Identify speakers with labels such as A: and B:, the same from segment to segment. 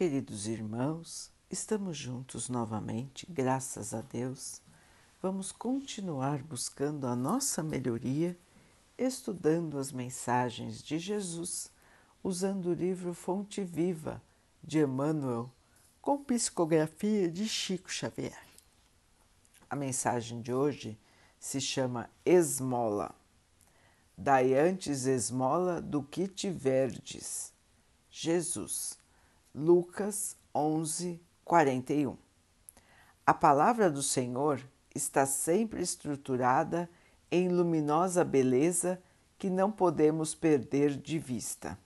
A: Queridos irmãos, estamos juntos novamente, graças a Deus. Vamos continuar buscando a nossa melhoria, estudando as mensagens de Jesus, usando o livro Fonte Viva de Emmanuel, com psicografia de Chico Xavier. A mensagem de hoje se chama Esmola. Dai antes esmola do que tiverdes. Jesus Lucas 11, 41. A palavra do Senhor está sempre estruturada em luminosa beleza que não podemos perder de vista.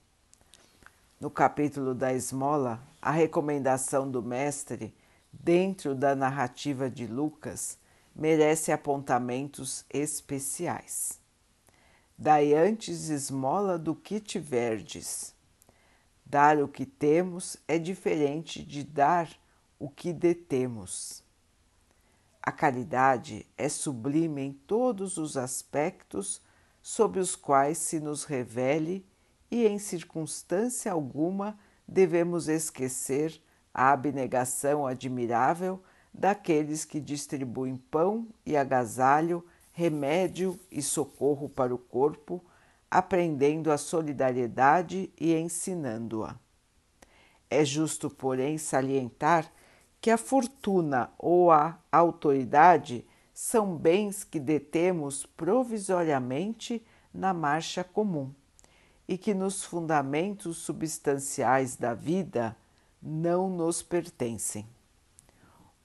A: No capítulo da esmola, a recomendação do Mestre, dentro da narrativa de Lucas, merece apontamentos especiais. Dai antes esmola do que tiverdes Dar o que temos é diferente de dar o que detemos. A caridade é sublime em todos os aspectos sob os quais se nos revele e em circunstância alguma devemos esquecer a abnegação admirável daqueles que distribuem pão e agasalho, remédio e socorro para o corpo aprendendo a solidariedade e ensinando-a. É justo, porém, salientar que a fortuna ou a autoridade são bens que detemos provisoriamente na marcha comum e que nos fundamentos substanciais da vida não nos pertencem.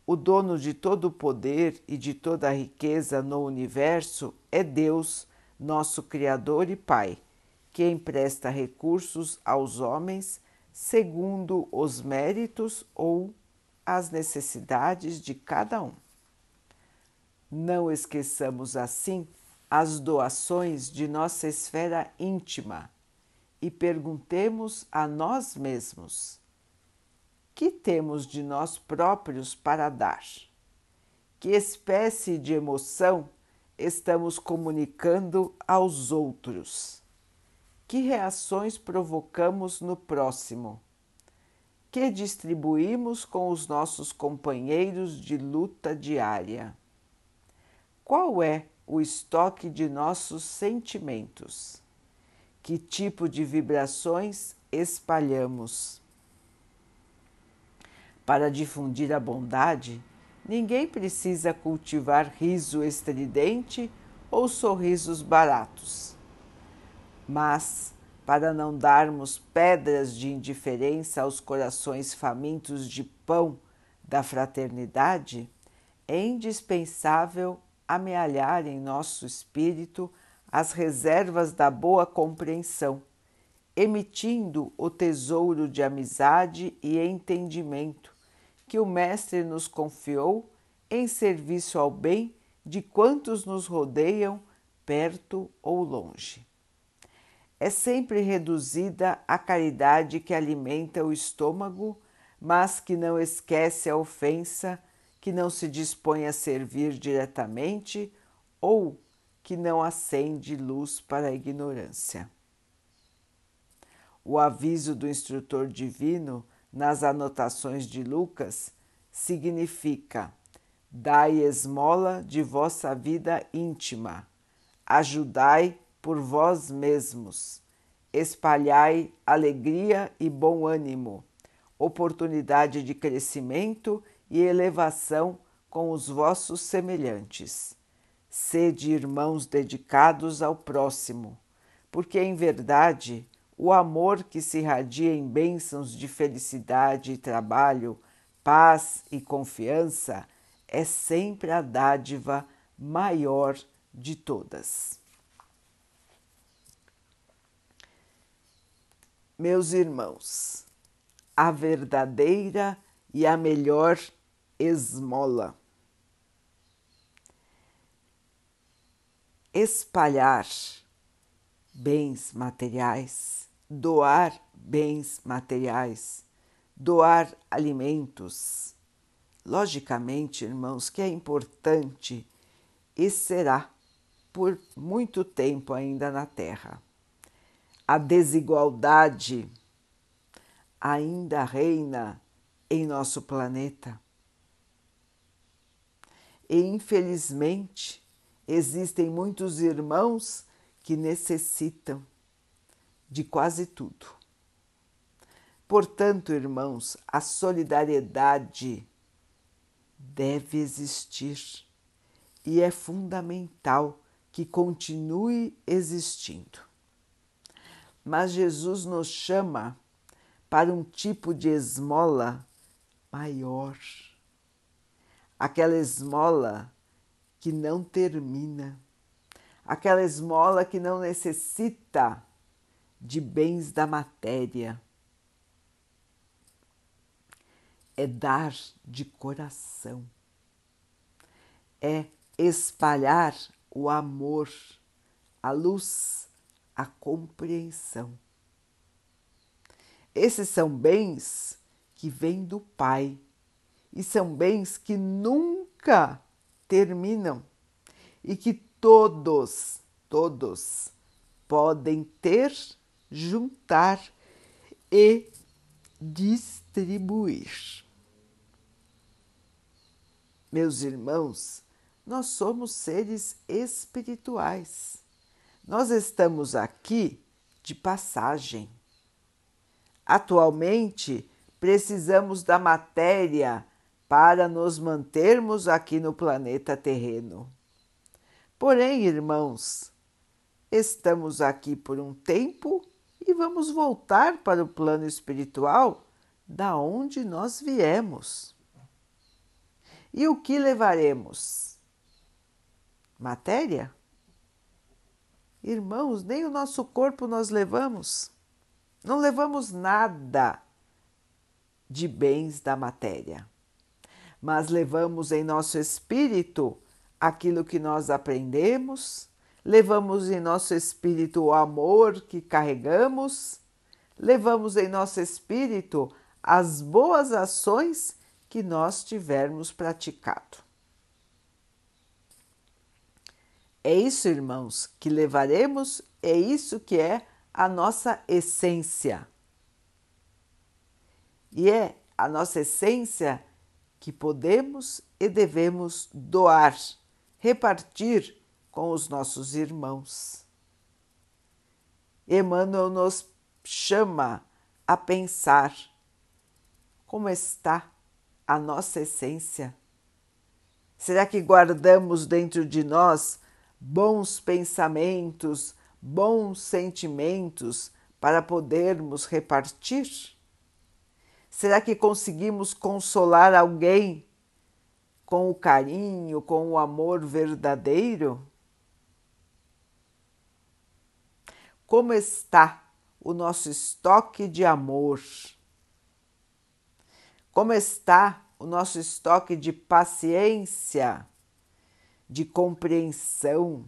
A: O dono de todo o poder e de toda a riqueza no universo é Deus nosso Criador e Pai, que empresta recursos aos homens segundo os méritos ou as necessidades de cada um. Não esqueçamos assim as doações de nossa esfera íntima e perguntemos a nós mesmos: que temos de nós próprios para dar? Que espécie de emoção estamos comunicando aos outros? Que reações provocamos no próximo? Que distribuímos com os nossos companheiros de luta diária? Qual é o estoque de nossos sentimentos? Que tipo de vibrações espalhamos? Para difundir a bondade, Ninguém precisa cultivar riso estridente ou sorrisos baratos. Mas, para não darmos pedras de indiferença aos corações famintos de pão da fraternidade, é indispensável amealhar em nosso espírito as reservas da boa compreensão, emitindo o tesouro de amizade e entendimento que o Mestre nos confiou em serviço ao bem de quantos nos rodeiam, perto ou longe. É sempre reduzida a caridade que alimenta o estômago, mas que não esquece a ofensa, que não se dispõe a servir diretamente ou que não acende luz para a ignorância. O aviso do instrutor divino nas anotações de Lucas significa: dai esmola de vossa vida íntima, ajudai por vós mesmos, espalhai alegria e bom ânimo, oportunidade de crescimento e elevação com os vossos semelhantes. Sede irmãos dedicados ao próximo, porque em verdade o amor que se irradia em bênçãos de felicidade e trabalho, paz e confiança é sempre a dádiva maior de todas. Meus irmãos, a verdadeira e a melhor esmola. Espalhar bens materiais doar bens materiais, doar alimentos. Logicamente, irmãos, que é importante e será por muito tempo ainda na Terra. A desigualdade, ainda reina em nosso planeta. E infelizmente existem muitos irmãos que necessitam de quase tudo. Portanto, irmãos, a solidariedade deve existir e é fundamental que continue existindo. Mas Jesus nos chama para um tipo de esmola maior. Aquela esmola que não termina, aquela esmola que não necessita de bens da matéria. É dar de coração, é espalhar o amor, a luz, a compreensão. Esses são bens que vêm do Pai e são bens que nunca terminam e que todos, todos podem ter, juntar e distribuir. Meus irmãos, nós somos seres espirituais. Nós estamos aqui de passagem. Atualmente, precisamos da matéria para nos mantermos aqui no planeta terreno. Porém, irmãos, estamos aqui por um tempo e vamos voltar para o plano espiritual da onde nós viemos. E o que levaremos? Matéria? Irmãos, nem o nosso corpo nós levamos. Não levamos nada de bens da matéria, mas levamos em nosso espírito aquilo que nós aprendemos, levamos em nosso espírito o amor que carregamos, levamos em nosso espírito as boas ações que nós tivermos praticado. É isso, irmãos, que levaremos, é isso que é a nossa essência. E é a nossa essência que podemos e devemos doar, repartir com os nossos irmãos. Emmanuel nos chama a pensar como está a nossa essência. Será que guardamos dentro de nós bons pensamentos, bons sentimentos para podermos repartir? Será que conseguimos consolar alguém com o carinho, com o amor verdadeiro? Como está o nosso estoque de amor? Como está o nosso estoque de paciência, de compreensão,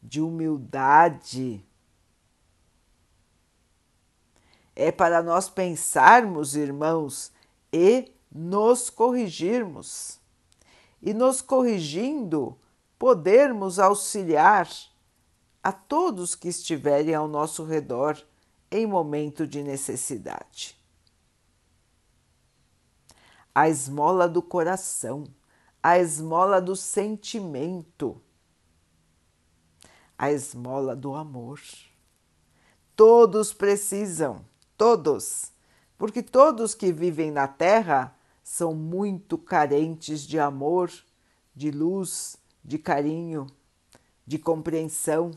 A: de humildade? é para nós pensarmos, irmãos, e nos corrigirmos. E nos corrigindo, podermos auxiliar a todos que estiverem ao nosso redor em momento de necessidade. A esmola do coração, a esmola do sentimento, a esmola do amor. Todos precisam todos, porque todos que vivem na Terra são muito carentes de amor, de luz, de carinho, de compreensão,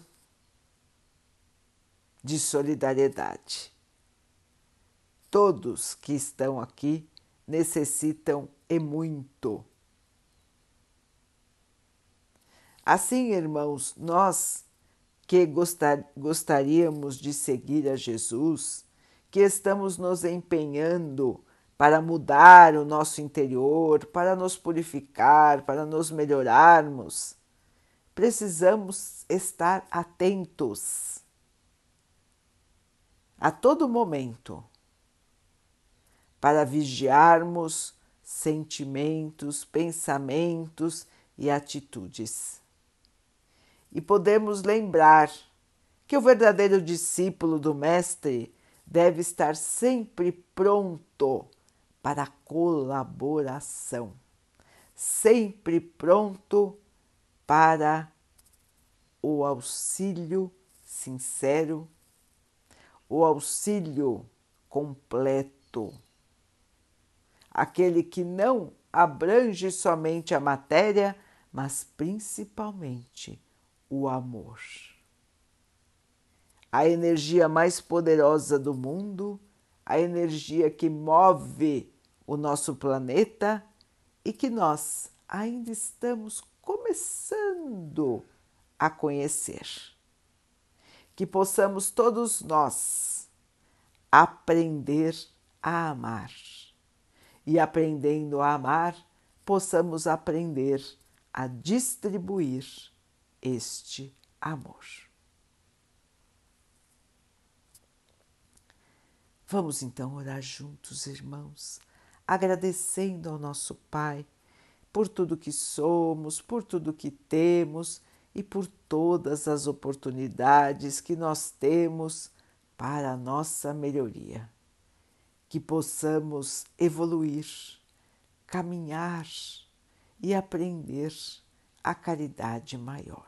A: de solidariedade. Todos que estão aqui necessitam e muito. Assim, irmãos, nós que gostar, gostaríamos de seguir a Jesus, que estamos nos empenhando para mudar o nosso interior, para nos purificar, para nos melhorarmos, precisamos estar atentos a todo momento para vigiarmos sentimentos, pensamentos e atitudes. E podemos lembrar que o verdadeiro discípulo do Mestre deve estar sempre pronto para colaboração, sempre pronto para o auxílio sincero, o auxílio completo, aquele que não abrange somente a matéria, mas principalmente o amor. A energia mais poderosa do mundo, a energia que move o nosso planeta e que nós ainda estamos começando a conhecer. Que possamos todos nós aprender a amar e aprendendo a amar, possamos aprender a distribuir este amor. Vamos então orar juntos, irmãos, agradecendo ao nosso Pai por tudo que somos, por tudo que temos e por todas as oportunidades que nós temos para a nossa melhoria. Que possamos evoluir, caminhar e aprender a caridade maior.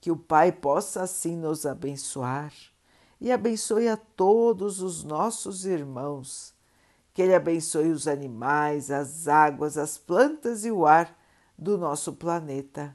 A: Que o Pai possa assim nos abençoar e abençoe a todos os nossos irmãos. Que Ele abençoe os animais, as águas, as plantas e o ar do nosso planeta